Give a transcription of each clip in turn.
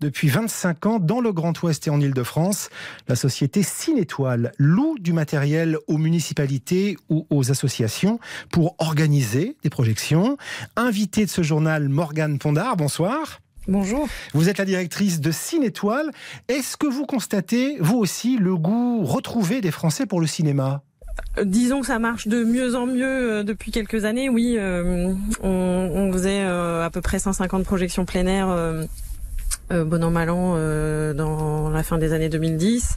depuis 25 ans dans le Grand Ouest et en Ile-de-France. La société Cinétoile loue du matériel aux municipalités ou aux associations pour organiser des projections. Invité de ce journal, Morgane Pondard, bonsoir. Bonjour. Vous êtes la directrice de Cinétoile. Est-ce que vous constatez, vous aussi, le goût retrouvé des Français pour le cinéma? Euh, Disons que ça marche de mieux en mieux euh, depuis quelques années. Oui, euh, on, faisait à peu près 150 projections plein air euh, bon an mal an euh, dans la fin des années 2010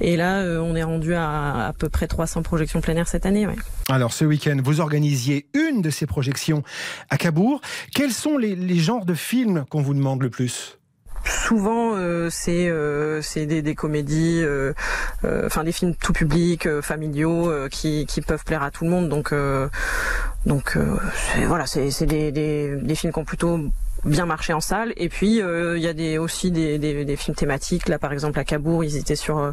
et là euh, on est rendu à à peu près 300 projections plein air cette année. Alors ce week-end vous organisiez une de ces projections à Cabourg. Quels sont les, les genres de films qu'on vous demande le plus? Souvent euh, c'est euh, c'est des, des comédies euh, enfin des films tout public familiaux qui, qui peuvent plaire à tout le monde donc donc voilà c'est c'est des, des, des films qui ont plutôt bien marché en salle. Et puis euh, il y a des, aussi des, des, des, films thématiques. Là par exemple à Cabourg, ils étaient sur euh,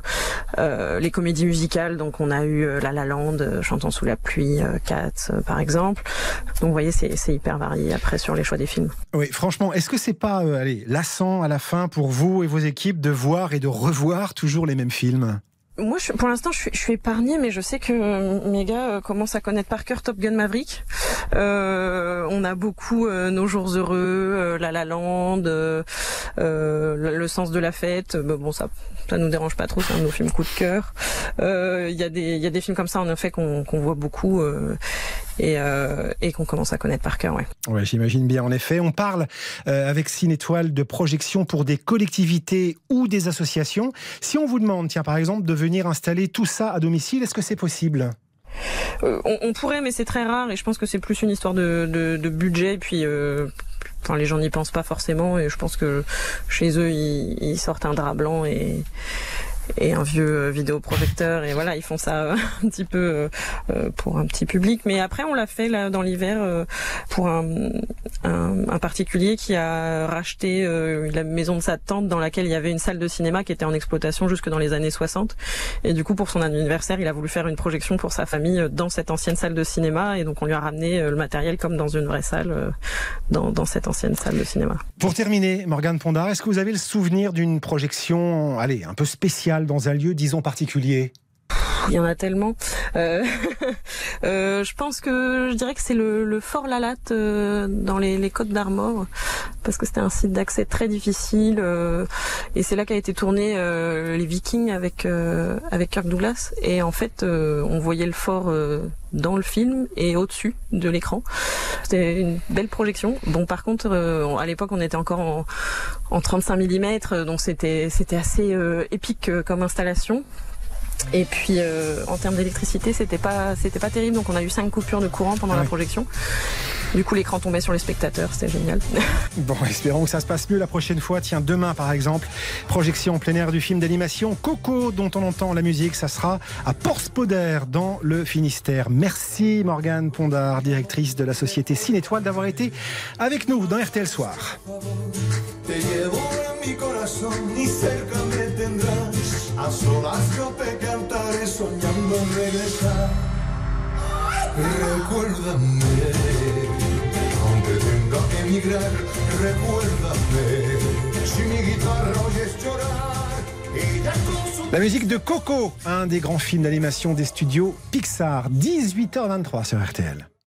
euh les comédies musicales. Donc on a eu La La Land, Chantons sous la pluie, Cats par exemple. Donc vous voyez c'est hyper varié après sur les choix des films. Oui, franchement, est-ce que c'est pas allez lassant à la fin pour vous et vos équipes de voir et de revoir toujours les mêmes films? Moi, je, pour l'instant, je suis, je suis épargnée, mais je sais que mes gars commencent à connaître par cœur Top Gun Maverick. Euh, on a beaucoup euh, Nos Jours Heureux, euh, La La Land, euh, Le Sens de la Fête. bon, ça, ça nous dérange pas trop, c'est un de nos films coup de cœur. Il y a des, il y a des films comme ça, en effet, qu'on voit beaucoup et, et qu'on commence à connaître par cœur. Ouais. Ouais, j'imagine bien. En effet, on parle avec Cine Étoile de projection pour des collectivités ou des associations. Si on vous demande, tiens, par exemple, de venir installer tout ça à domicile, est-ce que c'est possible? Euh, on, pourrait, mais c'est très rare et je pense que c'est plus une histoire de, de, budget. Et puis, euh, enfin, les gens n'y pensent pas forcément et je pense que chez eux, ils, ils sortent un drap blanc et et un vieux euh, vidéoprojecteur et voilà ils font ça euh, un petit peu euh, pour un petit public. Mais après on l'a fait là dans l'hiver pour un, particulier qui a racheté la maison de sa tante dans laquelle il y avait une salle de cinéma qui était en exploitation jusque dans les années 60 et du coup pour son anniversaire il a voulu faire une projection pour sa famille dans cette ancienne salle de cinéma. Et donc on lui a ramené le matériel comme dans une vraie salle dans, dans cette ancienne salle de cinéma. Pour terminer Morgane Pondard est-ce que vous avez le souvenir d'une projection allez un peu spéciale dans un lieu, disons, particulier? Il y en a tellement. Euh, euh, je pense que je dirais que c'est le, le, Fort Lalatte euh, dans les, les Côtes d'Armor, parce que c'était un site d'accès très difficile, euh, et c'est là qu'a été tourné euh, les Vikings avec avec Kirk Douglas. Et en fait, on voyait le fort dans le film et au-dessus de l'écran. C'était une belle projection. Bon, par contre, à l'époque, on était encore en, en 35 mm, donc c'était c'était assez épique comme installation. Et puis euh, en termes d'électricité, c'était pas c'était pas terrible, donc on a eu cinq coupures de courant pendant la projection. Du coup, l'écran tombait sur les spectateurs, c'était génial. Bon, espérons que ça se passe mieux la prochaine fois. Tiens, demain par exemple, projection en plein air du film d'animation Coco, dont on entend la musique, ça sera à Porspoder dans le Finistère. Merci Morgane Pondard, directrice de la société Cinétoile, d'avoir été avec nous dans RTL Soir. La musique de Coco, un des grands films d'animation des studios Pixar, 18h23 sur RTL.